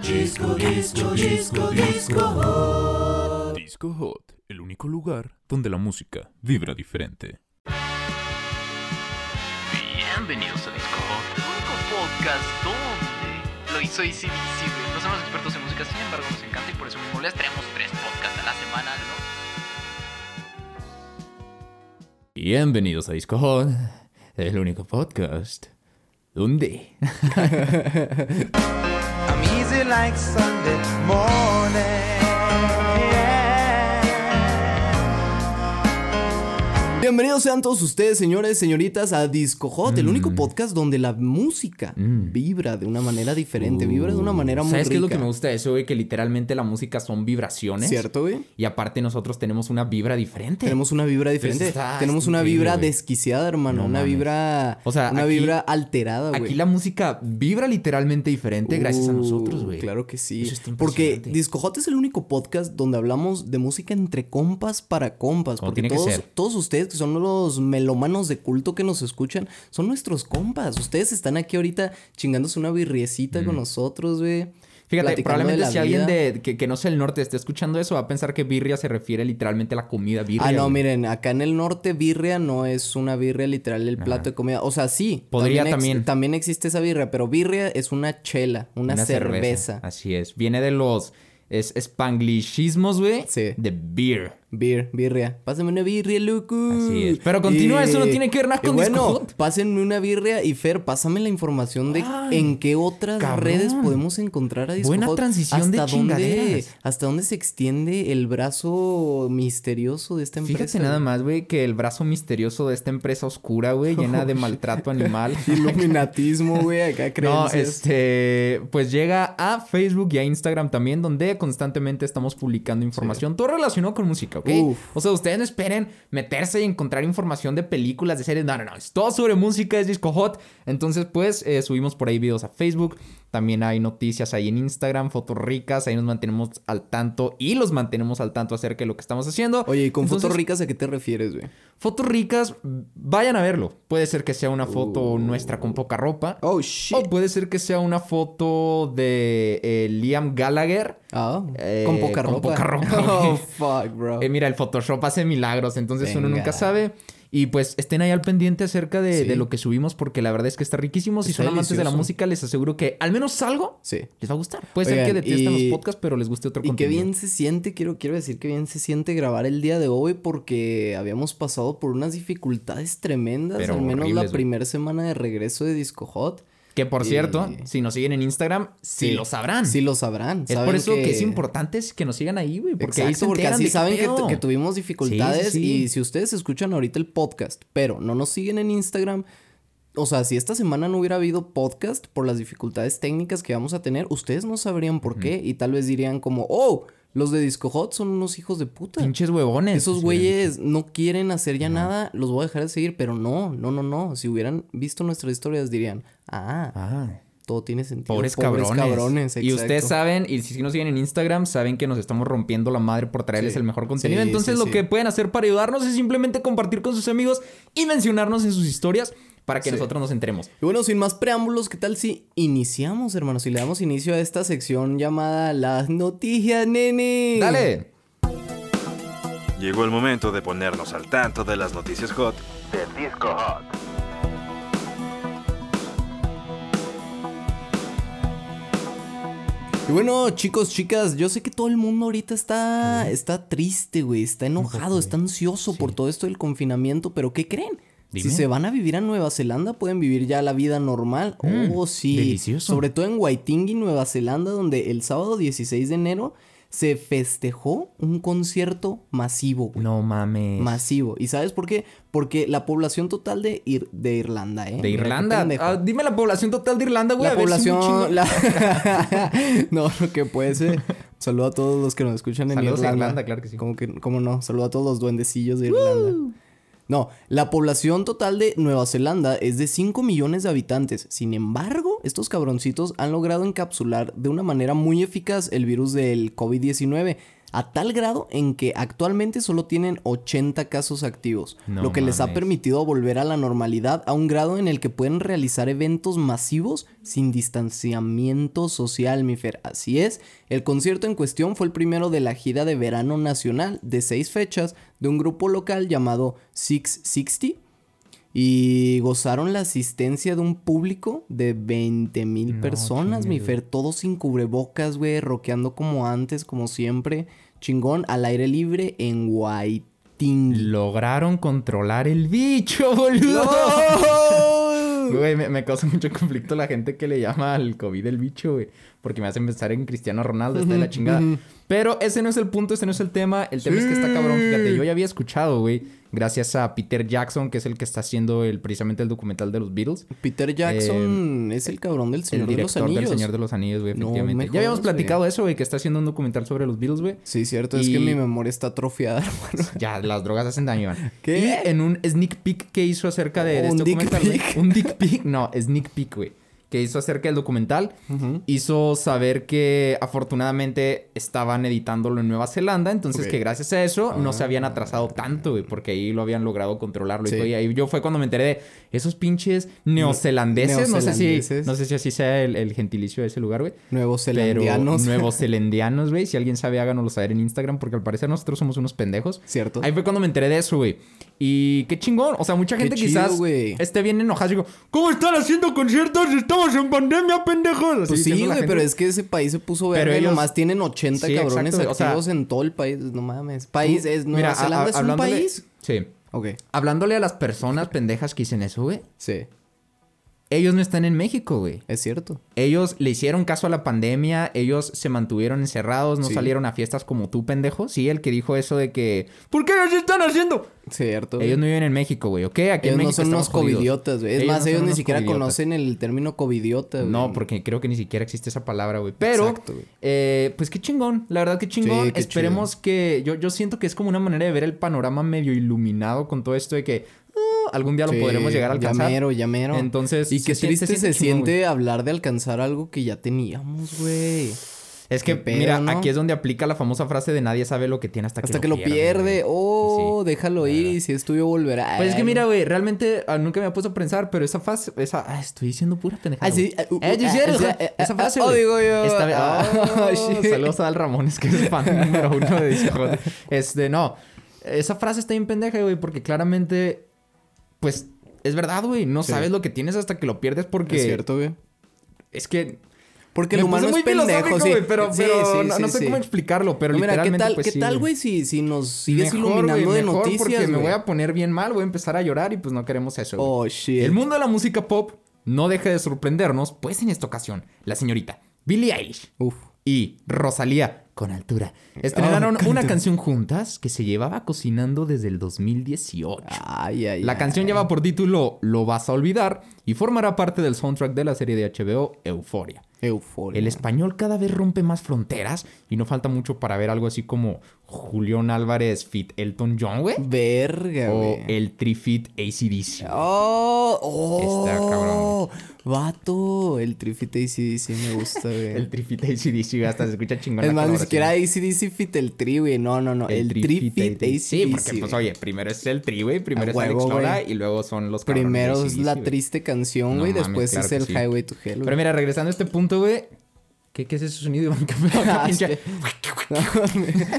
Disco, disco, disco, disco hot. Disco Hot, el único lugar donde la música vibra diferente. Bienvenidos a Disco Hot, el único podcast donde lo hizo Easy No somos expertos en música, sin embargo nos encanta y por eso mismo les traemos tres podcasts a la semana, ¿no? Bienvenidos a Disco Hot, el único podcast donde... I'm easy like Sunday morning. Bienvenidos sean todos ustedes, señores, señoritas, a Disco Hot, el único podcast donde la música vibra de una manera diferente, vibra de una manera muy ¿Sabes qué es lo que rica. me gusta de eso, güey? Que literalmente la música son vibraciones. ¿Cierto, güey? Y aparte nosotros tenemos una vibra diferente. Tenemos una vibra diferente. está- Tenemos una vibra güey. desquiciada, hermano. No una mames. vibra. O sea, una aquí- vibra alterada, güey. Aquí la música vibra literalmente diferente gracias a Uh, nosotros, güey. Claro que sí. Eso está Porque impresionante. Disco Hot es el único podcast donde hablamos de música entre compas para compas. Como porque tiene que todos, ser. todos ustedes que son los melómanos de culto que nos escuchan, son nuestros compas. Ustedes están aquí ahorita chingándose una birriecita con nosotros, güey. Fíjate, probablemente si alguien de, que, que no sea el norte esté escuchando eso, va a pensar que birria se refiere literalmente a la comida birria. Ah, no, güey. miren, acá en el norte birria no es una birria literal el plato de comida. O sea, sí. Podría también. también existe esa birria, pero birria es una chela, una, cerveza. Así es. Viene de los es, spanglishismos, güey. Sí. De beer. Bir, birria. Pásame una birria, loco. Así es. Pero continúa, eso no tiene que ver nada y con Bueno, Hot. pásenme una birria y Fer, pásame la información de Ay, en qué otras cabrón. redes podemos encontrar a Disco Buena Hot. transición de ¿Hasta dónde, chingaderas. ¿Hasta dónde se extiende el brazo misterioso de esta empresa? Fíjate nada más, güey, que el brazo misterioso de esta empresa oscura, güey, llena de maltrato animal. Iluminatismo, güey, acá No, creencias. este, pues llega a Facebook y a Instagram también, donde constantemente estamos publicando información, todo relacionado con música, ¿ok? Uf. O sea, ustedes no esperen meterse y encontrar información de películas, de series, no, no, no, es todo sobre música, es Disco Hot. Entonces, pues, eh, subimos por ahí videos a Facebook, también hay noticias ahí en Instagram, fotos ricas, ahí nos mantenemos al tanto y los mantenemos al tanto acerca de lo que estamos haciendo. Oye, ¿y con Entonces, fotos ricas a qué te refieres, güey? Fotos ricas, vayan a verlo. Puede ser que sea una foto nuestra con poca ropa. Oh, shit. O puede ser que sea una foto de eh, Liam Gallagher. Ah, Eh, con poca con ropa. poca ropa, Oh, fuck, bro. Eh, mira, el Photoshop hace milagros, entonces uno nunca sabe. Y pues estén ahí al pendiente acerca de, Sí. de lo que subimos, porque la verdad es que está riquísimo. Si Está son amantes de la música, les aseguro que al menos algo Sí. les va a gustar. Puede ser que detesten y- los podcasts, pero les guste otro Y qué contenido. bien se siente, quiero, quiero decir que bien se siente grabar el día de hoy porque habíamos pasado por unas dificultades tremendas, Pero al menos horribles, la primera semana de regreso de Disco Hot. Que por Y- cierto, si nos siguen en Instagram, sí, lo sabrán. Sí lo sabrán. Es por eso que... es importante que nos sigan ahí, güey. Porque ahí se porque así saben que, tuvimos dificultades Sí, sí, sí. y si ustedes escuchan ahorita el podcast, pero no nos siguen en Instagram, o sea, si esta semana no hubiera habido podcast por las dificultades técnicas que vamos a tener, ustedes no sabrían por qué y tal vez dirían como, oh, los de Disco Hot son unos hijos de puta. Pinches huevones. Esos güeyes no quieren hacer ya nada, los voy a dejar de seguir, pero no, no, no, no. Si hubieran visto nuestras historias dirían, ah, Ah. todo tiene sentido. Pobres, cabrones. y ustedes saben, y si nos siguen en Instagram, saben que nos estamos rompiendo la madre por traerles Sí. el mejor contenido. Sí, Entonces, sí, lo que pueden hacer para ayudarnos es simplemente compartir con sus amigos y mencionarnos en sus historias para que Sí. nosotros nos enteremos. Y bueno, sin más preámbulos, ¿qué tal si iniciamos, hermanos? Si le damos inicio a esta sección llamada Las Noticias, nene. ¡Dale! Llegó el momento de ponernos al tanto de las noticias hot de Disco Hot. Y bueno, chicos, chicas, yo sé que todo el mundo ahorita está, está triste, güey. Está enojado, está ansioso por todo esto del confinamiento, pero ¿qué creen? Dime. Si se van a vivir a Nueva Zelanda, pueden vivir ya la vida normal. Mm, oh, sí. delicioso. Sobre todo en Waitingi, Nueva Zelanda, donde el sábado 16 de enero se festejó un concierto masivo, güey. No mames. Masivo. ¿Y sabes por qué? Porque la población total de, Ir- de Irlanda, ¿eh? De Irlanda. Ah, dime la población total de Irlanda, güey. La a ver si población. la- no, lo que puede ser. Saludo a todos los que nos escuchan en Saludos a Irlanda. Irlanda, claro que sí. ¿Cómo, que, cómo no? Saludo a todos los duendecillos de Irlanda. No, la población total de Nueva Zelanda es de 5 millones de habitantes. Sin embargo, estos cabroncitos han logrado encapsular de una manera muy eficaz el virus del COVID-19. A tal grado en que actualmente solo tienen 80 casos activos, No lo que les ha permitido volver a la normalidad a un grado en el que pueden realizar eventos masivos sin distanciamiento social, mi Fer. Así es, el concierto en cuestión fue el primero de la gira de verano nacional de seis fechas de un grupo local llamado 660 y gozaron la asistencia de un público de 20 mil No personas, mi Fer. Todos sin cubrebocas, güey, rockeando como antes, como siempre. Chingón, al aire libre en Waitingi. Lograron controlar el bicho, boludo. Güey, me, me causa mucho conflicto la gente que le llama al COVID el bicho, güey. Porque me hacen pensar en Cristiano Ronaldo, está de la chingada. Pero ese no es el punto, ese no es el tema. El tema es que está cabrón, fíjate. Yo ya había escuchado, güey, gracias a Peter Jackson, que es el que está haciendo el, precisamente el documental de los Beatles. Peter Jackson es el cabrón del Señor el de los Anillos. del Señor de los Anillos, güey, No efectivamente. me ya habíamos platicado eso, güey, que está haciendo un documental sobre los Beatles, güey. Sí, cierto, es que mi memoria está atrofiada, hermano. Ya, las drogas hacen daño, Iván. ¿Qué? Y en un sneak peek que hizo acerca de, de este documental, pic. Un dick peek, no, sneak peek, güey. Que hizo acerca del documental. Hizo saber que afortunadamente estaban editándolo en Nueva Zelanda. Entonces que gracias a eso no se habían atrasado tanto, güey. Porque ahí lo habían logrado controlarlo. Sí. Y, todo, y ahí yo fue cuando me enteré de esos pinches neozelandeses. No sé si, no sé si así sea el, el gentilicio de ese lugar, güey. Nuevos Pero zelandianos. nuevos zelandianos, güey. Si alguien sabe, háganoslo saber en Instagram. Porque al parecer nosotros somos unos pendejos. Cierto. Ahí fue cuando me enteré de eso, güey. Y qué chingón. O sea, mucha gente quizás esté bien enojada. Digo, ¿cómo están haciendo conciertos? Estamos en pandemia, pendejos. Pues sí, güey, pero es que ese país se puso Pero verde. ellos- Nomás tienen 80 Sí, cabrones exacto, o sea- activos en todo el país. No mames. País es. Nueva Mira, Zelanda a- es un hablándole- país. Sí. Ok. Hablándole a las personas pendejas que dicen eso, güey. Sí, Ellos no están en México, güey. es cierto. Ellos le hicieron caso a la pandemia, ellos se mantuvieron encerrados, no Sí. salieron a fiestas como tú, pendejo. Sí, el que dijo eso de que, ¿por qué ellos están haciendo? Cierto. Ellos no viven en México, güey, ¿ok? Aquí en Ellos no México son unos covidiotas, güey. Es Ellos más, no ellos ni siquiera covidiotas. conocen el término covidiota, güey. No, porque creo que ni siquiera existe esa palabra, güey. Pero, Exacto, güey. eh, pues qué chingón. La verdad, qué chingón. Sí, qué Esperemos que. Yo, yo siento que es como una manera de ver el panorama medio iluminado con todo esto de que algún día lo Sí, podremos llegar a alcanzar. Ya mero, ya mero. Entonces, Y qué se triste se se, siente chingón, siente hablar de alcanzar algo que ya teníamos, güey. Es que, pedo, mira, ¿no? aquí es donde aplica la famosa frase de nadie sabe lo que tiene hasta que Hasta lo que lo pierde. güey. Oh, Sí, déjalo la ir y si es tuyo volverá. Pues es que mira, güey, realmente ah, nunca me he puesto a pensar, pero esa frase, esa, ah, estoy diciendo pura pendejada. Ah, sí, uh, uh, Eh, sea, esa- eh, frase, oh, digo yo. Esta- Oh. Saludos a Al Ramones, que es fan número uno de Discord. Este, no. Esa frase está bien pendeja, güey, porque claramente, pues, es verdad, güey. No Sí. sabes lo que tienes hasta que lo pierdes porque... Es cierto, güey. Es que... Porque el humano es pendejo, sí. güey, pero, Sí, pero sí, no, no sé cómo explicarlo, pero No, mira, ¿qué literalmente, tal, pues, ¿qué tal, güey, si, si nos sigues Mejor, iluminando de mejor, noticias, porque me voy a poner bien mal, voy a empezar a llorar y pues no queremos eso. Oh, shit. El mundo de la música pop no deja de sorprendernos, pues en esta ocasión, la señorita Billie Eilish Uf. y Rosalía con altura estrenaron Oh, una canción juntas que se llevaba cocinando desde el 2018. Ay, ay, La ay. canción lleva por título Lo vas a olvidar y formará parte del soundtrack de la serie de HBO Euforia. Euforia. El español cada vez rompe más fronteras y no falta mucho para ver algo así como Julián Álvarez fit Elton John, güey. Verga, O güey. el Trifit ACDC. Oh, oh. Está cabrón. Vato. El trifite ACDC me gusta, güey. El Trifit ACDC, güey, hasta se escucha chingón. es más, ni siquiera ACDC fit el tri, güey. No, no, no. El, trifit ACDC. Sí, porque pues oye, primero es el tri, güey. Primero es Alex Lora y luego son los Primero es AC/DC, la triste canción, güey. Después es el. Highway to Hell. Pero mira, regresando a este punto, güey. ¿Qué, ¿Qué es ese sonido,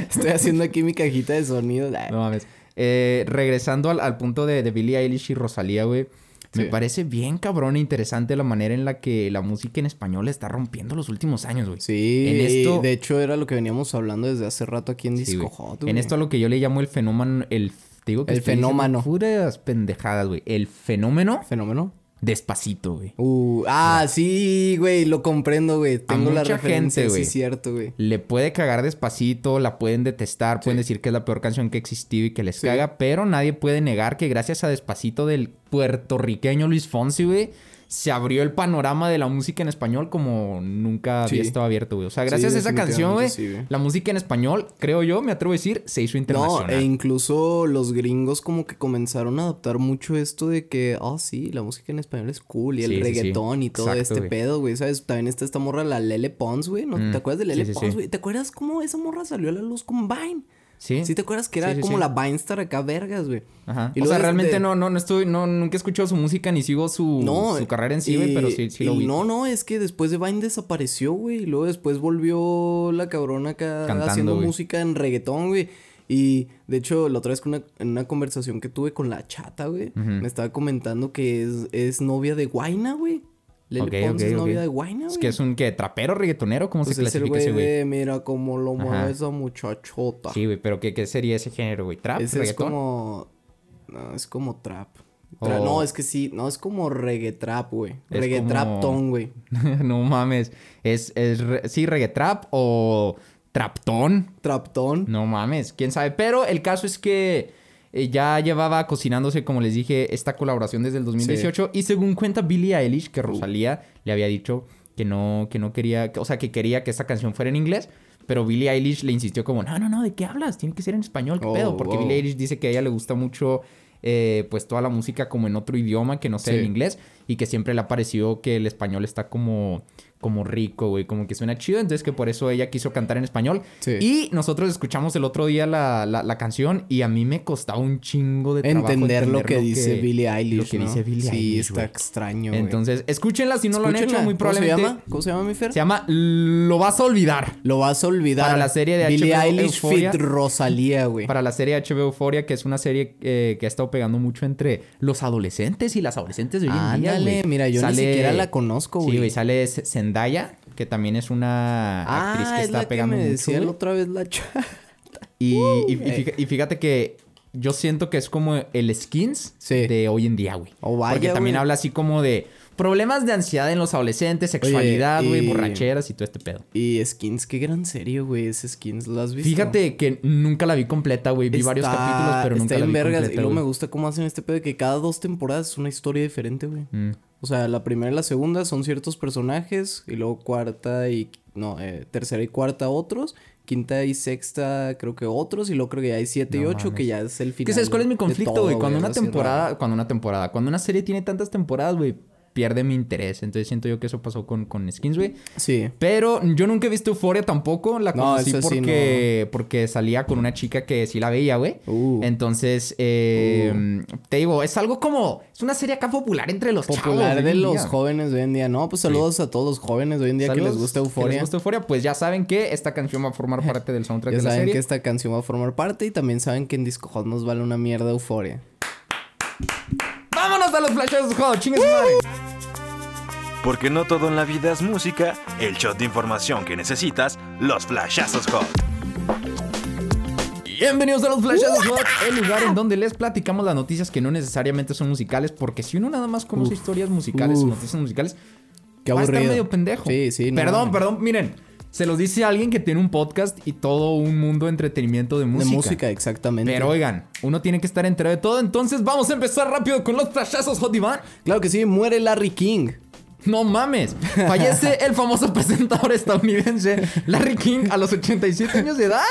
Estoy haciendo aquí mi cajita de sonido. No mames. Eh, regresando al, al punto de, de Billie Eilish y Rosalía, güey. Me parece bien cabrón e interesante la manera en la que la música en español está rompiendo los últimos años, güey. Sí, En esto- de hecho era lo que veníamos hablando desde hace rato aquí en Disco. Hot, En esto a lo que yo le llamo el fenómeno, el... Te digo que El fenómeno. Puras pendejadas, güey. El fenómeno ¿Fenómeno? Despacito, güey. Uh, ah, sí, güey, lo comprendo, güey. Tengo la mucha referencia, gente, sí, güey. cierto, güey. Le puede cagar despacito, la pueden detestar, pueden decir que es la peor canción que ha existido y que les Sí. caga, pero nadie puede negar que gracias a Despacito del puertorriqueño Luis Fonsi, güey, se abrió el panorama de la música en español como nunca había estado abierto, güey. O sea, gracias Sí, a esa canción, güey, sí, la música en español, creo yo, me atrevo a decir, se hizo No, internacional. e incluso los gringos como que comenzaron a adaptar mucho esto de que, oh sí, la música en español es cool y el reggaetón y todo Exacto, este güey. pedo, güey, ¿sabes? También está esta morra, la Lele Pons, güey, ¿no? Mm, ¿Te acuerdas de Lele Pons, güey? ¿Te acuerdas cómo esa morra salió a la luz con Vine? Sí. ¿Sí te acuerdas que era Sí, sí, como la Vine Star acá vergas, güey? Ajá. Y o sea, realmente no, no, no estoy, no, nunca he escuchado su música ni sigo su, No, su carrera en sí, güey, pero sí, sí lo vi. No, no, es que después de Vine desapareció, güey. Y luego después volvió la cabrona acá Cantando, haciendo güey. música en reggaetón, güey. Y de hecho, la otra vez con una- en una conversación que tuve con la chata, güey, me estaba comentando que es, es novia de Guaina, güey. Lele Ok, Pons es ok. novia de Guaina, güey. Es que es un, ¿qué? ¿Trapero, reggaetonero? ¿Cómo Pues se es el clasifica güey ese güey? de, mira cómo lo Ajá. mueve esa muchachota. Sí, güey, pero ¿qué, qué sería ese género, güey? ¿Trap? Ese es como... No, es como trap. Tra- O- No, es que sí, no, es como reggaetrap, güey. Es Reggaetrap como- ton, güey. no mames. ¿Es, es re- sí, reggaetrap o traptón? Traptón. No mames, quién sabe. Pero el caso es que eh, ya llevaba cocinándose, como les dije, esta colaboración desde el 2018. Y según cuenta Billie Eilish, Uh. que Rosalía le había dicho que no, que no quería, que- o sea, que quería que esta canción fuera en inglés. Pero Billie Eilish le insistió como, no, no, no, ¿de qué hablas? Tiene que ser en español, ¿qué Oh, pedo? Porque wow. Billie Eilish dice que a ella le gusta mucho, eh, pues, toda la música como en otro idioma que no sea Sí. el inglés. Y que siempre le ha parecido que el español está como, como rico, güey, como que suena chido. Entonces que por eso ella quiso cantar en español. Sí. Y nosotros escuchamos el otro día la, la- la canción y a mí me costaba un chingo de trabajo Entender lo que dice Billie Eilish. Lo que ¿no? dice Billie sí, Eilish, está güey. extraño. güey. Entonces, escúchenla si no lo han hecho, muy probablemente. ¿Cómo se llama? ¿Cómo se llama, mi Fer? Se llama Lo vas a olvidar. Lo vas a olvidar. Para la serie de Billie HBO Eilish Euphoria. fit Rosalía, güey. Para la serie HBO Euphoria, que es una serie eh, que ha estado pegando mucho entre los adolescentes y las adolescentes de hoy en día, Ándale, güey. mira, yo ni siquiera la conozco, Sí, güey. güey, sale Z- Zendaya, que también es una actriz Ah, que es está la que pegando me mucho, decía otra vez la chata. Y, y- y fíjate, y fíjate que yo siento que es como el skins Sí. de hoy en día, güey. Oh, vaya, Porque también güey. habla así como de problemas de ansiedad en los adolescentes, sexualidad, y- güey, borracheras y todo este pedo. Y Skins, qué gran serie, güey. Ese Skins, ¿lo has visto? Fíjate que nunca la vi completa, güey. Vi varios capítulos, pero nunca está la en vi vergas. completa, y luego me gusta cómo hacen este pedo de que cada dos temporadas es una historia diferente, güey. Mm. O sea, la primera y la segunda son ciertos personajes. Y luego cuarta y. No, eh, tercera y cuarta otros. Quinta y sexta, creo que otros. Y luego creo que ya hay siete y ocho, mames. que ya es el final. ¿Qué sabes cuál es mi conflicto, güey? Cuando una temporada, cuando una temporada, cuando una serie tiene tantas temporadas, güey, pierde mi interés. Entonces siento yo que eso pasó con, con Skins, güey. Sí. Pero yo nunca he visto Euphoria tampoco. La No, conocí esa sí porque, porque salía con una chica que sí la veía, güey. Uh. Entonces, eh, te digo, es algo como... Es una serie acá popular entre los Popular de los día. jóvenes de hoy en día. No, pues saludos a todos los jóvenes de hoy en día que les gusta que Euforia. les gusta Euphoria, pues ya saben que esta canción va a formar parte del soundtrack Ya de la saben serie. que esta canción va a formar parte y también saben que en Disco Hot nos vale una mierda Euforia. ¡Vámonos a los flashes hot! ¡Chingue su madre! Porque no todo en la vida es música, el shot de información que necesitas, los flashazos hot. Bienvenidos a los Flashes Hot, el lugar en donde les platicamos las noticias que no necesariamente son musicales, porque si uno nada más conoce Uf, historias musicales o uf. noticias musicales, Qué va a aburrido. estar medio pendejo. Sí, sí. no Perdón, perdón, miren, se los dice alguien que tiene un podcast y todo un mundo de entretenimiento de música. De música, exactamente. Pero oigan, uno tiene que estar enterado de todo, entonces vamos a empezar rápido con los flashazos Hot Iván. Claro que sí, muere Larry King. No mames, fallece el famoso presentador estadounidense Larry King a los 87 años de edad.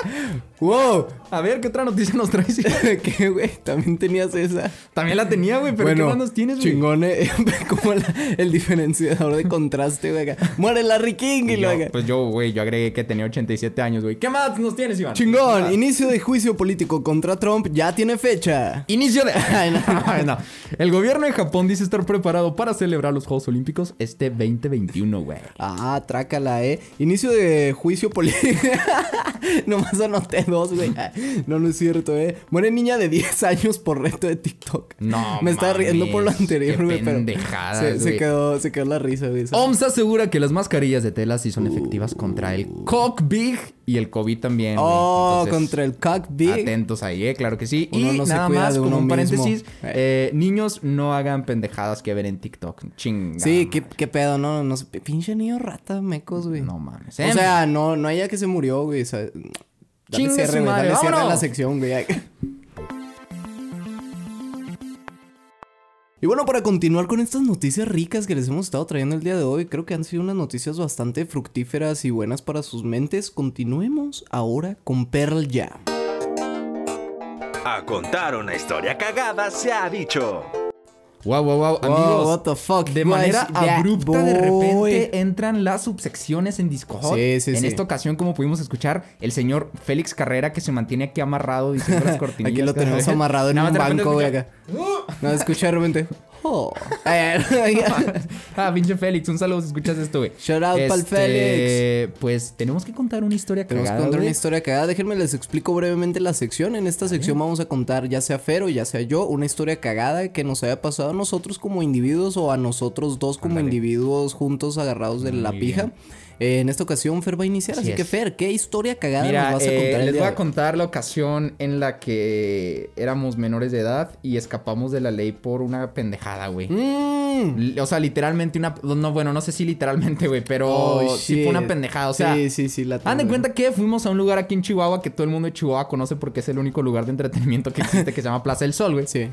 ¡Wow! A ver, ¿qué otra noticia nos traes? ¿Qué, güey? También tenías esa. También la tenía, güey, pero ¿qué más nos tienes, güey? chingón, eh, como la- el diferenciador de contraste, güey. Muere Larry King y Y luego. pues yo, güey, yo agregué que tenía 87 años, güey. ¿Qué más nos tienes, Iván? Chingón, Ah, inicio de juicio político contra Trump ya tiene fecha. Inicio de... Ay, no. No. El gobierno de Japón dice estar preparado para celebrar los Juegos Olímpicos este 2021, güey. Ah, trácala, eh. Inicio de juicio político. Nomás anoté dos, güey. No, no es cierto, eh. Muere niña de 10 años por reto de TikTok. No Me estaba riendo por lo anterior, güey, pero. pendejadas, Se, se güey. quedó, se quedó la risa, güey. OMS asegura que las mascarillas de tela sí son efectivas contra el COVID y el COVID también. güey. Oh, Entonces, contra el cock big. Atentos ahí, eh, claro que sí. Uno y no nada más, como un paréntesis, Eh. eh, niños no hagan pendejadas que ver en TikTok. Chinga. Sí, ¿qué, qué pedo, no, no sé. Pinche niño rata, mecos, güey. No mames. O eh. sea, no, no haya que se murió, güey. o sea, Dale Chingue cierre, su güey. madre, Dale cierre a la sección, güey. Y bueno, para continuar con estas noticias ricas que les hemos estado trayendo el día de hoy, creo que han sido unas noticias bastante fructíferas y buenas para sus mentes. Continuemos ahora con Pearl Jam. A contar una historia cagada se ha dicho. Wow, wow, wow, Wow, amigos. what the fuck, De manera abrupta, de repente entran las subsecciones en Disco Hot. Sí, sí, en sí. esta ocasión, como pudimos escuchar, el señor Félix Carrera que se mantiene aquí amarrado diciendo las cortinillas. Aquí lo tenemos amarrado en Nada un banco, güey, acá. No, escucha de repente. Oh. Ah, pinche Félix, un saludo si escuchas esto, güey. Shout out pa'l Este, Pues tenemos que contar una historia Tenemos que cagada, contar una historia cagada. Déjenme les explico brevemente la sección. En esta sección vamos a contar, ya sea Fer o ya sea yo, una historia cagada que nos haya pasado a nosotros como individuos o a nosotros dos como individuos juntos agarrados de la pija. Eh, en esta ocasión Fer va a iniciar, así, Así que. Fer, ¿qué historia cagada Mira, nos vas a eh, contar el les día voy a contar la ocasión en la que éramos menores de edad y escapamos de la ley por una pendejada, güey. Mm. O sea, literalmente una... No, bueno, no sé si literalmente, güey, pero Oh, sí fue una pendejada. O sea, sí, sí, sí, la Hagan de cuenta que fuimos a un lugar aquí en Chihuahua que todo el mundo de Chihuahua conoce porque es el único lugar de entretenimiento que existe que se llama Plaza del Sol, güey. Sí.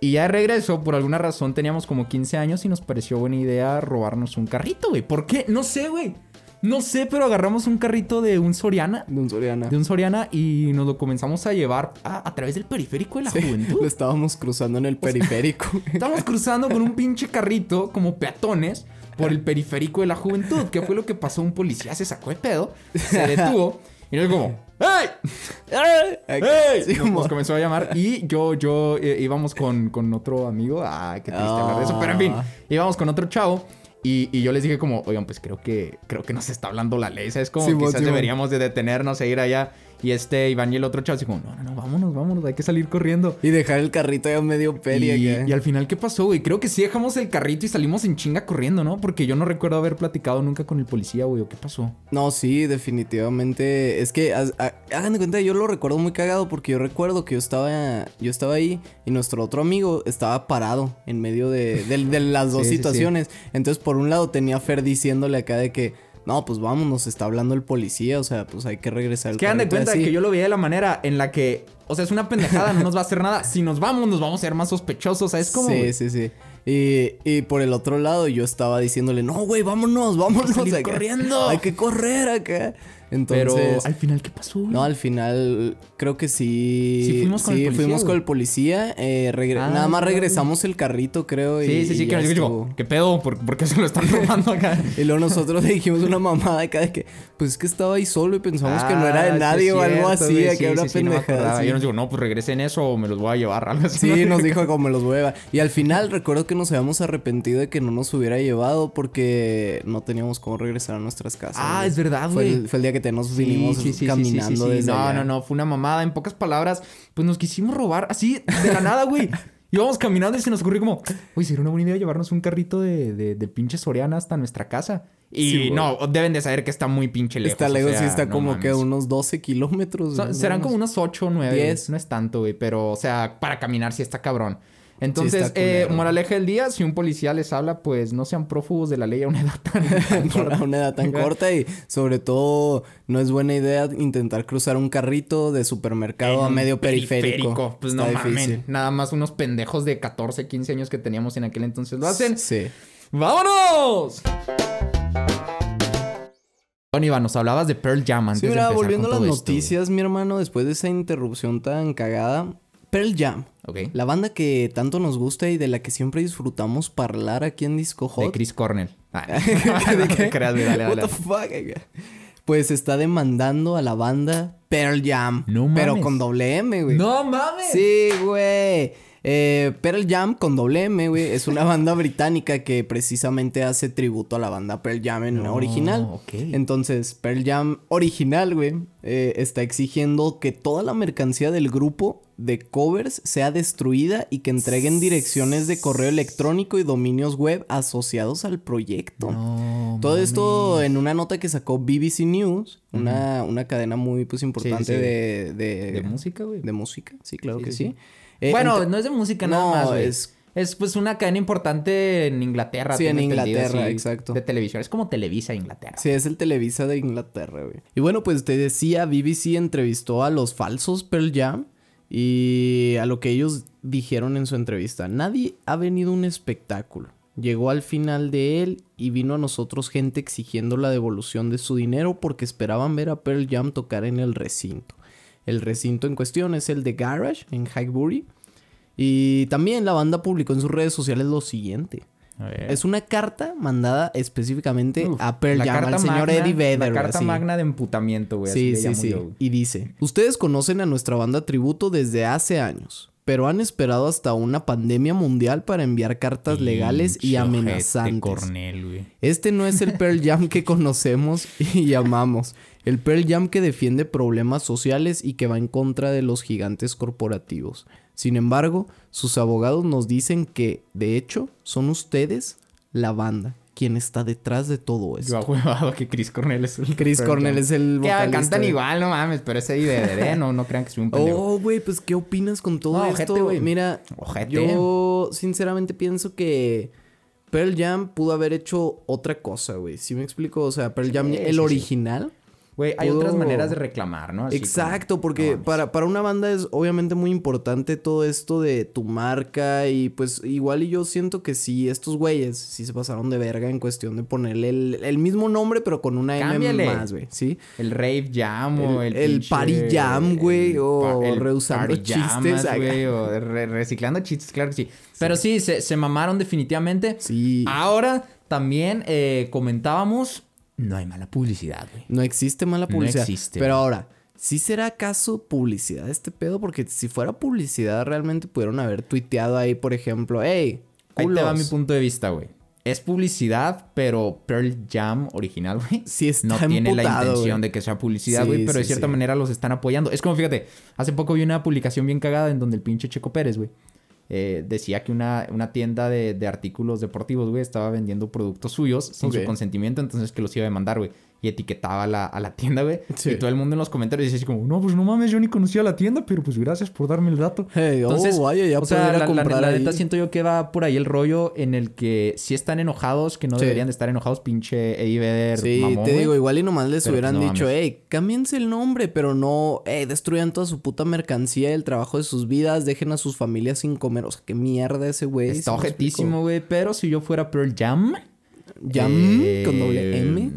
Y ya de regreso, por alguna razón, teníamos como 15 años y nos pareció buena idea robarnos un carrito, güey. ¿Por qué? No sé, güey. No sé, pero agarramos un carrito de un Soriana. De un Soriana. De un Soriana y nos lo comenzamos a llevar a, a través del periférico de la Sí, juventud. Lo estábamos cruzando en el periférico. Estábamos cruzando con un pinche carrito como peatones por el periférico de la juventud. ¿Qué fue lo que pasó? Un policía se sacó de pedo, se detuvo y nos como, ¡Ey! ¡Ey! Sí, Nos, comenzó a llamar y yo, yo eh, íbamos con, con otro amigo. Ay, qué triste hablar de eso. Pero en fin, Ah. íbamos con otro chavo. Y, y yo les dije como, oigan, pues creo que creo que nos está hablando la ley. ¿Sabes? Como quizás deberíamos de detenernos e ir allá. Y este Iván y el otro chavo así como, no, no, no, vámonos, hay que salir corriendo. y dejar el carrito ya medio feria. Y, al final, ¿qué pasó, güey? Creo que sí dejamos el carrito y salimos en chinga corriendo, ¿no? Porque yo no recuerdo haber platicado nunca con el policía, güey. ¿O qué pasó? No, sí, definitivamente. Es que hagan de cuenta, yo lo recuerdo muy cagado porque yo recuerdo que yo estaba, yo estaba ahí y nuestro otro amigo estaba parado en medio de, de- de las dos Sí, sí, sí. situaciones. Entonces, por un lado tenía a Fer diciéndole acá de que, no, pues vamos, nos está hablando el policía, o sea, pues hay que regresar. Es que hagan de cuenta así. que yo lo veía de la manera en la que, o sea, es una pendejada, no nos va a hacer nada. Si nos vamos, nos vamos a ser más sospechosos, ¿sabes cómo? Sí, sí, sí. Y, y por el otro lado yo estaba diciéndole, no, güey, vámonos, vámonos. acá. corriendo. Hay que correr acá. Entonces... Pero al final, ¿qué pasó? güey? No, al final creo que sí. Sí fuimos con el policía, fuimos con güey. el policía. eh, Ah, nnos claro. regresamos el carrito, creo. Y, sí, sí, sí, y que digo. ¿qué pedo? ¿Por, por qué se lo están robando acá? Y luego nosotros le dijimos una mamada acá de que, pues es que estaba ahí solo y pensamos que no era Ah, de sí nadie o algo cierto, así, que sí, era una sí, no me pendejada. así. Yo nos digo, no, pues regresen eso o me los voy a llevar, algo así. Sí, ¿no? nos dijo como los hueva. Y al final recuerdo que nos habíamos arrepentido de que no nos hubiera llevado porque no teníamos cómo regresar a nuestras casas. Ah, güey. es verdad, Fue güey. el, fue el día que te nos Sí, vinimos sí, sí, caminando desde No, allá. no, no, fue una mamada. En pocas palabras, pues nos quisimos robar así de la nada, güey. Íbamos caminando y se nos ocurrió como, uy, sería una buena idea llevarnos un carrito de, de, de pinche Soriana hasta nuestra casa. Y Sí, no, deben de saber que está muy pinche lejos. Está o lejos, sea, sí, está no como que mames. unos 12 kilómetros. Serán como unos 8 o 9. 10. No es tanto, güey. Pero, o sea, para caminar sí está cabrón. Entonces, está eh, moraleja del día, si un policía les habla, pues no sean prófugos de la ley a una edad tan, tan a corta. una edad tan corta y sobre todo no es buena idea intentar cruzar un carrito de supermercado a medio periférico. Pues Está no difícil. Nada más unos pendejos de 14, 15 años que teníamos en aquel entonces lo hacen. Sí. ¡Vámonos! Iván, nos hablabas de Pearl Jam antes Sí, mira, volviendo a las esto, noticias, mi hermano, después de esa interrupción tan cagada, Pearl Jam. Ok. La banda que tanto nos gusta y de la que siempre disfrutamos hablar aquí en Disco Hot. De Chris Cornell. Ah, ¿De no qué? güey, dale, What dale. the fuck? Pues está demandando a la banda Pearl Jam. No Pero mames. con doble M, güey. ¡No mames! Sí, güey. Eh, Pearl Jam con doble M, güey, es una banda británica que precisamente hace tributo a la banda Pearl Jam en No, original. Entonces, Pearl Jam original, güey, eh, está exigiendo que toda la mercancía del grupo de covers sea destruida y que entreguen direcciones de correo electrónico y dominios web asociados al proyecto. No Todo esto en una nota que sacó BBC News, una, una cadena muy pues importante sí. De, de, ¿De música, güey? De música, sí, claro Sí, que sí. Eh, bueno, no es de música no, nada más, güey. es- Es... pues una cadena importante en Inglaterra. Sí, en Inglaterra, exacto. De televisión. Es como Televisa Inglaterra. Sí, es el Televisa de Inglaterra, güey. Y bueno, pues te decía, BBC entrevistó a los falsos Pearl Jam. Y a lo que ellos dijeron en su entrevista, nadie ha venido a un espectáculo. Llegó al final de él y vino a nosotros gente exigiendo la devolución de su dinero porque esperaban ver a Pearl Jam tocar en el recinto. El recinto en cuestión es el de Garage en Highbury. Y también la banda publicó en sus redes sociales lo siguiente. Es una carta mandada específicamente Uf, a Pearl Jam, al señor magna- Eddie Vedder. La carta así. magna de emputamiento, güey. Sí, sí, sí. Y dice, ustedes conocen a nuestra banda tributo desde hace años, pero han esperado hasta una pandemia mundial para enviar cartas legales y amenazantes. Cornel. Este no es el Pearl Jam que conocemos y amamos. El Pearl Jam que defiende problemas sociales y que va en contra de los gigantes corporativos. Sin embargo, sus abogados nos dicen que, de hecho, son ustedes, la banda, quien está detrás de todo Yo esto. ha huevado que Chris Cornell es el Chris Cornell es el Que vocalista cantan de- igual, no mames, pero ese ¿eh? No, no crean que soy un pendejo. Oh, güey, pues ¿qué opinas con todo No, esto? ojete, güey. Mira, Ojete. yo sinceramente pienso que Pearl Jam pudo haber hecho otra cosa, güey. ¿Sí me explico? O sea, Pearl Jam, Sí, el sí, sí. Güey, hay pudo- otras maneras de reclamar, ¿no? Así Exacto, como- porque no para, para una banda es obviamente muy importante todo esto de tu marca y pues igual y yo siento que sí, estos güeyes sí se pasaron de verga en cuestión de ponerle el, el mismo nombre pero con una Cámbiale. M más, güey, ¿sí? El rave jam o el... El- pinche- party jam, güey, o el reusando party chistes llamas, güey, o re- reciclando chistes, claro que sí. Pero sí, se, se mamaron definitivamente. Sí. Ahora también eh, comentábamos... No hay mala publicidad, güey. No existe mala No publicidad. existe, Pero güey. ahora, ¿sí será acaso publicidad este pedo? Porque si fuera publicidad, realmente pudieron haber tuiteado ahí, por ejemplo, hey, Ahí te va mi culos". punto de vista, güey. Es publicidad, pero Pearl Jam original, güey. Sí está no tiene la intención güey. de que sea publicidad, Sí, güey, pero de cierta sí. manera los están apoyando. Es como, fíjate, hace poco vi una publicación bien cagada en donde el pinche Checo Pérez, güey, eh, decía que una, una tienda de, de artículos deportivos, güey, estaba vendiendo productos suyos sin su consentimiento, entonces que los iba a demandar, güey. Y etiquetaba a la, a la tienda, güey. Sí. Y todo el mundo en los comentarios decía así como, no, pues no mames, yo ni conocía la tienda, pero pues gracias por darme el dato. Hey, oh, vaya, ya o sea, puedo ir a la, la- comprar la ahí. neta siento yo que va por ahí el rollo en el que si están enojados, que no Sí. deberían de estar enojados, pinche Vedder, Sí, mamón, te digo, igual y nomás les hubieran pues, no dicho, mames. hey, cámbiense el nombre, pero no, hey, destruyan toda su puta mercancía el trabajo de sus vidas, dejen a sus familias sin comer. O sea, qué mierda ese güey. Está ¿sí me objetísimo, güey. Pero si yo fuera Pearl Jam... Jam eh, con doble M.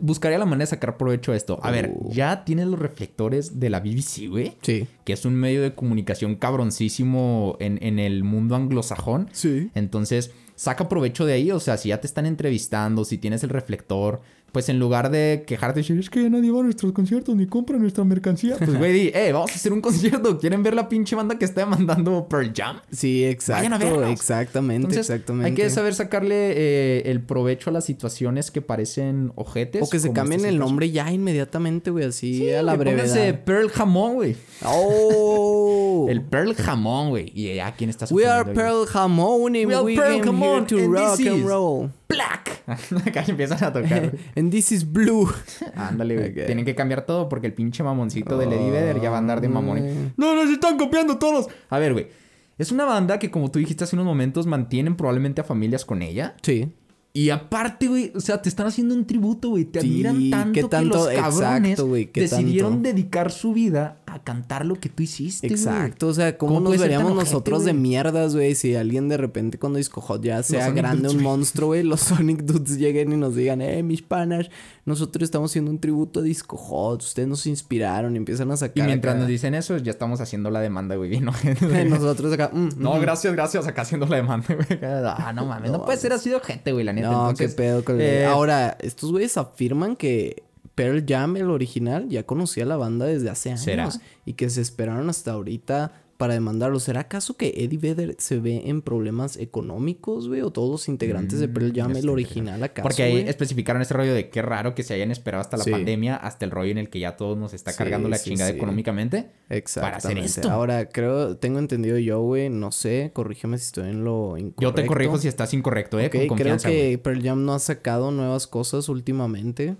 Buscaría la manera de sacar provecho a esto. A ver, Oh. ya tienes los reflectores de la BBC, güey. Sí. Que es un medio de comunicación cabroncísimo en, en el mundo anglosajón. Sí. Entonces, saca provecho de ahí. O sea, si ya te están entrevistando, si tienes el reflector, pues en lugar de quejarte y decir, es que nadie va a nuestros conciertos ni compra nuestra mercancía, pues güey, di, eh, vamos a hacer un concierto. ¿Quieren ver la pinche banda que está demandando Pearl Jam? Sí, Vayan a exacto, vernos. exactamente, Entonces, exactamente. hay que saber sacarle eh, el provecho a las situaciones que parecen ojetes. O que se cambien el nombre ya inmediatamente, güey, así Sí, a la güey, pónganse brevedad. Pearl Jamón, güey. Oh. El Pearl Jamón, güey. Y ya, ¿quién está We are? Pearl Jamón and We are Pearl Jamón, to rock and roll. Black. Acá empiezan a tocar. And this is blue. Ándale, güey. Tienen que cambiar todo porque el pinche mamoncito del Eddie Vedder ya va a andar de mamón. Ay. No, nos están copiando todos. A ver, güey. Es una banda que, como tú dijiste hace unos momentos, mantienen probablemente a familias con ella. Sí. Y aparte, güey, o sea, te están haciendo un tributo, güey. Te Sí, admiran tanto, ¿qué que tanto? los cabrones Exacto, güey, ¿qué decidieron tanto? dedicar su vida a cantar lo que tú hiciste, güey. Exacto, o sea, ¿cómo, ¿Cómo nos veríamos nosotros de mierdas, güey? Si alguien de repente cuando Disco Hot ya sea grande, Dudes, un monstruo, güey, los Sonic Dudes lleguen y nos digan, eh, mis panas, nosotros estamos haciendo un tributo a Disco Hot, ustedes nos inspiraron y empiezan a Y sacar. mientras acá- nos dicen eso, ya estamos haciendo la demanda, güey. bien nosotros acá, mm, No, mm. gracias, gracias. Acá haciendo la demanda, güey. Ah, no mames. No, No puede ser así de gente, güey, la neta. No, Entonces, qué pedo con eh, Ahora, estos güeyes afirman que Pearl Jam, el original, ya conocía la banda desde hace años. ¿Será? Y que se esperaron hasta ahorita para demandarlo. ¿Será acaso que Eddie Vedder se ve en problemas económicos, güey? ¿O todos los integrantes de Pearl Jam, el original, acaso, Porque ahí especificaron este rollo de qué raro que se hayan esperado hasta la Sí. pandemia, hasta el rollo en el que ya todos nos está Sí, cargando la sí, chingada económicamente. Exactamente. para hacer esto. Ahora, creo, tengo entendido yo, güey, no sé, corrígeme si estoy en lo incorrecto. Yo te corrijo si estás incorrecto, eh, con creo que güey. Pearl Jam no ha sacado nuevas cosas últimamente.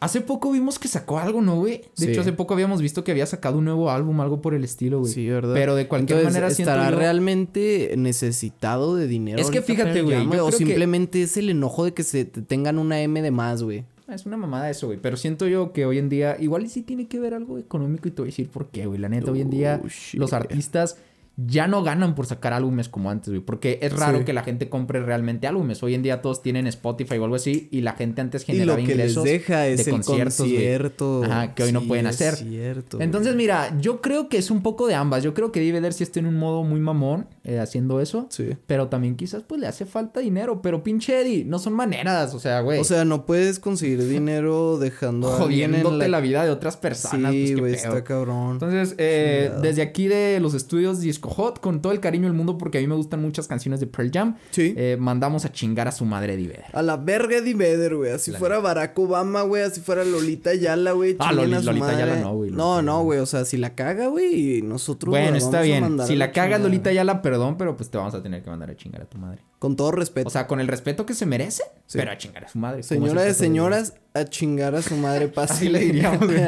Hace poco vimos que sacó algo, ¿no, güey? De Sí. hecho, hace poco habíamos visto que había sacado un nuevo álbum, algo por el estilo, güey. Sí, ¿verdad? Pero de cualquier Entonces, manera ¿estará yo- realmente necesitado de dinero? Es que fíjate, güey, O que- simplemente es el enojo de que se te- tengan una M de más, güey. es una mamada eso, güey. Pero siento yo que hoy en día, igual y sí tiene que ver algo económico y te voy a decir por qué, güey. La neta, hoy en día Oh, shit. los artistas ya no ganan por sacar álbumes como antes, güey. Porque es raro Sí. que la gente compre realmente álbumes. Hoy en día todos tienen Spotify o algo así y la gente antes Y generaba lo que les ingresos deja es de el conciertos, güey. Ajá, que hoy no pueden hacer. cierto, Entonces, mira, yo creo que es un poco de ambas. Yo creo que Dave sí está en un modo muy mamón eh, haciendo eso. Sí. Pero también quizás pues le hace falta dinero. Pero pinche Eddie, no son maneras. O sea, güey. O sea, no puedes conseguir dinero dejando jodiéndote la... la... vida de otras personas. pues, Sí, qué güey, está cabrón. Entonces, eh, desde aquí de los estudios Disco Hot, con todo el cariño del mundo, porque a mí me gustan muchas canciones de Pearl Jam, Sí. eh, mandamos a chingar a su madre Eddie Vedder. A la verga Eddie Vedder, güey. Así fuera Barack Obama, güey. Así fuera Lolita Ayala, güey. Ah, Loli- a su Lolita madre. Ayala no, güey, No, no, güey. O sea, si la caga, güey, nosotros Bueno, la está bien. Si la cagas. Lolita ya la perdón, pero pues te vamos a tener que mandar a chingar a tu madre. Con todo respeto. O sea, con el respeto que se merece, Sí. pero a chingar a su madre. Señora de señoras, a chingar a su madre Así le diríamos, güey.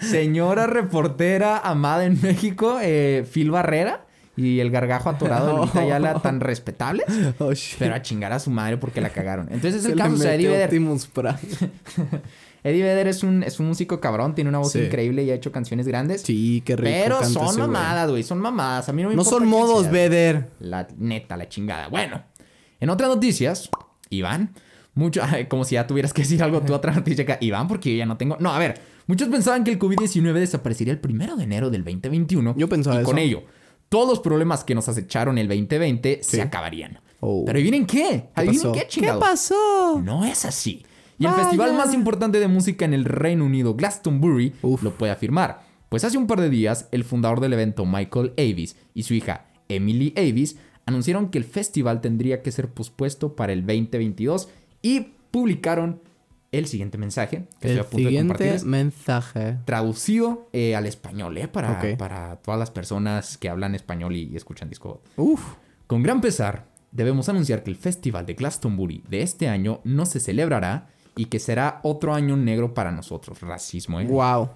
Señora reportera amada en México, eh, Phil Barrera y el gargajo atorado de Lolita Ayala tan respetables, Oh, pero a chingar a su madre porque la cagaron. Entonces es Se el caso, o sea, Eddie Vedder. Eddie Vedder es un, es un músico cabrón, tiene una voz Sí. increíble y ha hecho canciones grandes. Sí, qué rico Pero son mamadas, güey, son mamadas. A mí no me No importa son modos. Vedder. La neta, la chingada. Bueno, en otras noticias, Iván, mucho, como si ya tuvieras que decir algo tú otra noticia acá. Iván, porque yo ya no tengo. No, a ver, muchos pensaban que el COVID-19 desaparecería el primero de enero del 2021. Yo pensaba y con eso. ello, todos los problemas que nos acecharon el 2020 Sí. se acabarían. Oh. Pero adivinen qué, adivinen qué, ¿Qué chingados. pasó? No es así. Y el festival más importante de música en el Reino Unido, Glastonbury, Uf. lo puede afirmar. Pues hace un par de días, el fundador del evento, Michael Avis, y su hija, Emily Avis, anunciaron que el festival tendría que ser pospuesto para el 2022 y publicaron el siguiente mensaje que estoy El a punto de siguiente compartirles mensaje. traducido eh, al español, ¿eh? Para, para todas las personas que hablan español y, y escuchan disco. Uf. Con gran pesar, debemos anunciar que el Festival de Glastonbury de este año no se celebrará y que será otro año negro para nosotros. Racismo, ¿eh? Wow.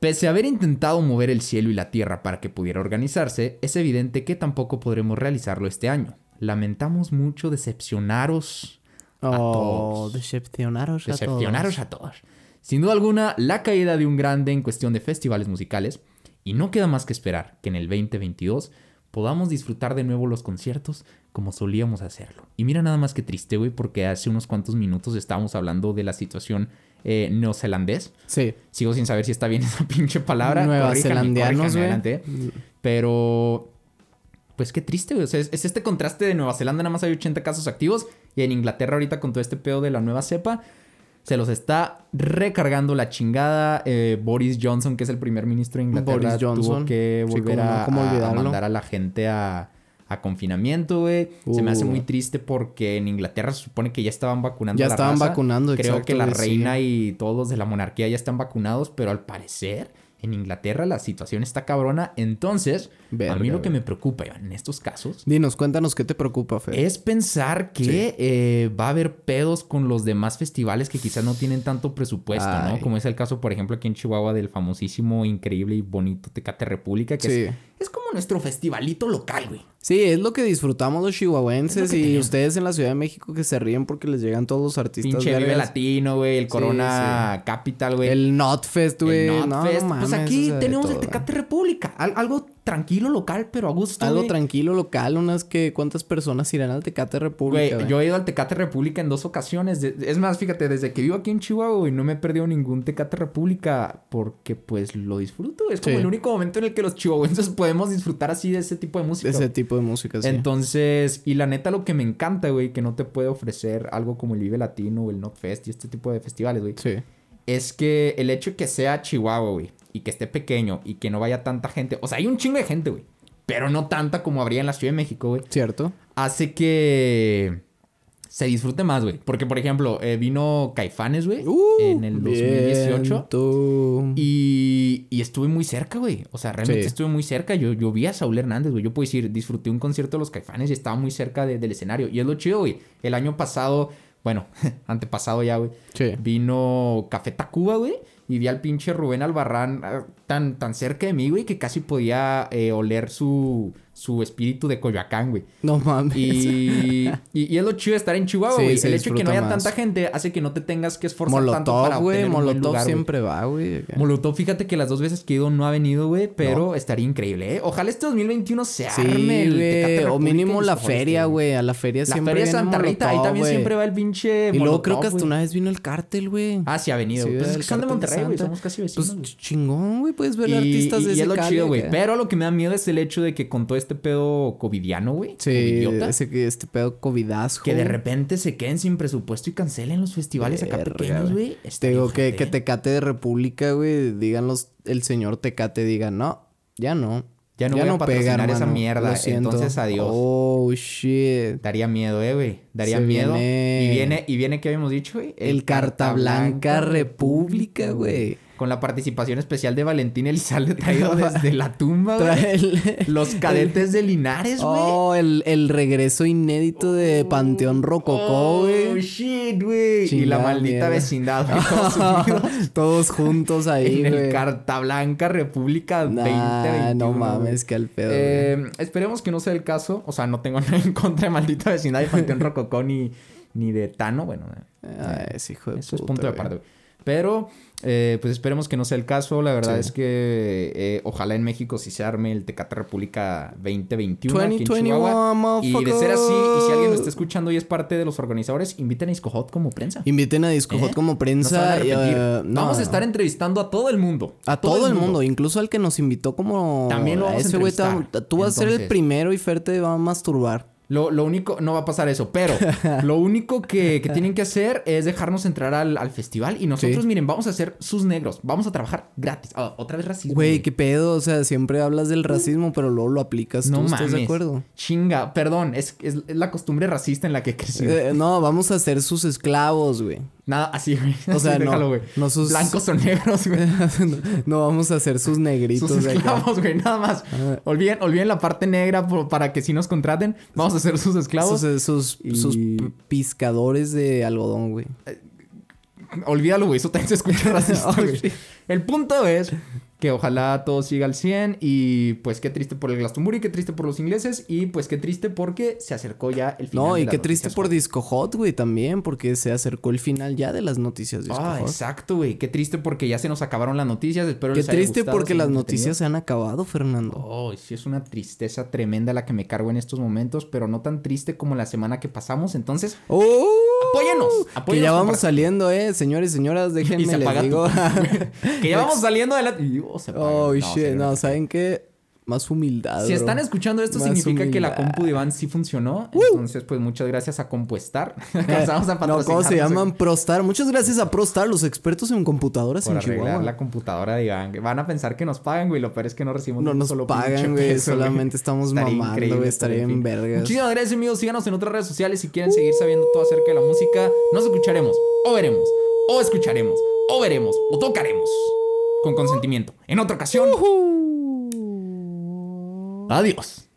Pese a haber intentado mover el cielo y la tierra para que pudiera organizarse, es evidente que tampoco podremos realizarlo este año. Lamentamos mucho decepcionaros a Oh, todos. decepcionaros a Decepcionaros todos. a todos. Sin duda alguna, la caída de un grande en cuestión de festivales musicales. Y no queda más que esperar que en el 2022 podamos disfrutar de nuevo los conciertos como solíamos hacerlo. Y mira nada más que triste, güey, porque hace unos cuantos minutos estábamos hablando de la situación eh, neozelandés. Sí. Sigo sin saber si está bien esa pinche palabra. Nueva güey. adelante. Pero... Pues qué triste, güey. O sea, es, es este contraste de Nueva Zelanda, nada más hay 80 casos activos. Y en Inglaterra ahorita con todo este pedo de la nueva cepa, se los está recargando la chingada. Eh, Boris Johnson, que es el primer ministro de Inglaterra, Boris Johnson. tuvo que volver a, mandar a la gente a, a confinamiento, güey. Se me hace Uh. muy triste porque en Inglaterra se supone que ya estaban vacunando Ya a la estaban raza. vacunando, Creo exacto, que la sí. reina y todos de la monarquía ya están vacunados, pero al parecer en Inglaterra la situación está cabrona. Entonces, a mí lo que me preocupa, Iván, en estos casos, Dinos, cuéntanos qué te preocupa, Fer. es pensar que eh, va a haber pedos con los demás festivales que quizás no tienen tanto presupuesto, ¿no? Como es el caso, por ejemplo, aquí en Chihuahua del famosísimo, increíble y bonito Tecate República, que Sí. es, es como nuestro festivalito local, güey. Sí, es lo que disfrutamos los chihuahuenses lo y tenemos. ustedes en la Ciudad de México que se ríen porque les llegan todos los artistas Pinche Vive. Latino, güey, el Corona Capital, güey. El Notfest, güey. El No, Notfest. no pues mames, aquí tenemos el. Tecate República. Al- algo tranquilo, local, pero a gusto. Algo güey. tranquilo, local, unas que... ¿Cuántas personas irán al Tecate República, Güey, yo he ido al Tecate República en dos ocasiones. De- Es más, fíjate, desde que vivo aquí en Chihuahua, güey, no me he perdido ningún Tecate República porque, pues, lo disfruto. Es como Sí. el único momento en el que los chihuahuenses podemos disfrutar así de ese tipo de música. Ese tipo de música, sí. Entonces, y la neta, lo que me encanta, güey, que no te puede ofrecer algo como el Vive Latino o el Notfest y este tipo de festivales, güey, Sí. es que el hecho de que sea Chihuahua, güey, y que esté pequeño y que no vaya tanta gente, o sea, hay un chingo de gente, güey, pero no tanta como habría en la Ciudad de México, güey, ¿Cierto? hace que se disfrute más, güey. Porque, por ejemplo, eh, vino Caifanes, güey, en el 2018. Viento. Y, y estuve muy cerca, güey. O sea, realmente Sí. estuve muy cerca. Yo, yo vi a Saúl Hernández, güey. Yo puedo decir, disfruté un concierto de los Caifanes y estaba muy cerca de- del escenario. Y es lo chido, güey. El año pasado, bueno, antepasado ya, güey. Sí. Vino Café Tacuba, güey. Y vi al pinche Rubén Albarrán ah, tan, tan cerca de mí, güey, que casi podía eh, oler su, su espíritu de Coyoacán, güey. No mames. Y, y, y es lo chido de estar en Chihuahua, Sí, güey. el hecho de que no haya más. tanta gente hace que no te tengas que esforzar tanto para Molotov, güey. obtener un buen Molotov güey. siempre va, güey. Molotov, fíjate que las dos veces que he ido no ha venido, güey, pero estaría increíble, ¿eh? Ojalá este 2021 se Sí, arme güey. Tecate O mínimo y la feria, güey. A la feria La siempre feria de viene Santa Rita, ahí Molotov, también güey. siempre va el pinche Y luego Molotov, creo que hasta una vez vino el cártel, güey. Ah, sí ha venido. Sí, pues es que son de Monterrey, güey. Somos casi vecinos. Pues chingón, güey. Puedes ver y, artistas y- de y ese es lo chido, güey. Pero lo que me da miedo es el hecho de que con todo este pedo covidiano, güey. Sí, covidiota, ese que este pedo covidasco. que de repente se queden sin presupuesto y cancelen los festivales acá pequeños, güey. Te digo que, que ¿eh? Tecate de República, güey, digan los, el señor Tecate, diga, no, ya no. Ya no voy a patrocinar esa mierda, entonces adiós. Oh, shit. Daría miedo, eh, güey. Daría Se miedo. viene- Y viene, y viene, ¿qué habíamos dicho, güey? El Carta Blanca República, güey. Con la participación especial de Valentín Elizalde traído desde la tumba, güey. El- Los cadetes de Linares, güey. Oh, el, el regreso inédito de Panteón Rococó, Oh, güey. shit, güey. Y la maldita mierda. vecindad, güey. Todos unidos Todos juntos ahí, en el güey. Carta Blanca República Nah, 2021. no mames, que al pedo. Eh, esperemos que no sea el caso. O sea, no tengo nada en contra de maldita vecindad de Panteón Rococó ni, ni de Tano. Bueno, eh, ese hijo de eso es puta, punto de aparte, güey. Pero, eh, pues esperemos que no sea el caso. La verdad Sí. es que eh, ojalá en México sí se arme el Tecate República 2021 aquí en 2021, Chihuahua. Y de ser así, y si alguien lo está escuchando y es parte de los organizadores, inviten a Iscohot como prensa. Inviten a Disco Hot ¿Eh? como a prensa. y, eh, no. Vamos a estar entrevistando a todo el mundo. A todo, el mundo. incluso al que nos invitó como... También lo vamos a ese. Tú vas a ser el primero y Fer te va a masturbar. Lo, lo único, no va a pasar eso, pero lo único que, que tienen que hacer es dejarnos entrar al, al festival y nosotros, Sí. miren, vamos a ser sus negros, vamos a trabajar gratis. Ah, otra vez racismo. Güey, qué pedo. O sea, siempre hablas del racismo, pero luego lo aplicas No tú. mames. ¿Estás de acuerdo? Chinga, perdón, es, es, es la costumbre racista en la que crecí. Eh, no, vamos a ser sus esclavos, güey. Nada, así, güey. O sea, Así, no- déjalo, no sus- Blancos o negros, güey. no vamos a ser sus negritos. Sus esclavos, güey, nada más. Ah. Olviden, olviden la parte negra por- para que si nos contraten. Vamos a ser sus esclavos. Sus, sus, Y- sus piscadores de algodón, güey. Olvídalo, güey. Eso también se escucha racista, Oh, güey. El punto es que ojalá todo siga al 100 y pues qué triste por el Glastonbury, qué triste por los ingleses y pues qué triste porque se acercó ya el final. No, y qué triste por. Disco Hot, güey, también, porque se acercó el final ya de las noticias Disco Ah, Hot. exacto, güey. Qué triste porque ya se nos acabaron las noticias. Espero Qué les haya triste gustado, porque las noticias se han acabado, Fernando. Oh, sí, es una tristeza tremenda la que me cargo en estos momentos, pero no tan triste como la semana que pasamos. Entonces, ¡Oh! Apóyenos. Que ya vamos saliendo, eh. Señores y señoras, Y déjenme se les digo. que ya vamos saliendo de la... y, oh, oh, No, shit. no. ¿saben qué? Más humildad. Si están escuchando esto, Más significa que la compu de Iván sí funcionó. Entonces, pues muchas gracias a Compuestar. Alcanzamos a No, ¿cómo se llaman? Prostar. Muchas gracias a Prostar, los expertos en computadoras Por en Chihuahua. la computadora de Iván. Van a pensar que nos pagan, güey. Lo peor es que no recibimos No nos solo pagan, güey. peso, Solamente estamos Estaría mamando, güey. Estaría en vergas. Muchísimas gracias, amigos. Síganos en otras redes sociales si quieren seguir sabiendo todo acerca de la música. Nos escucharemos, o veremos, o escucharemos, o veremos, o tocaremos. Con consentimiento. En otra ocasión. Adiós.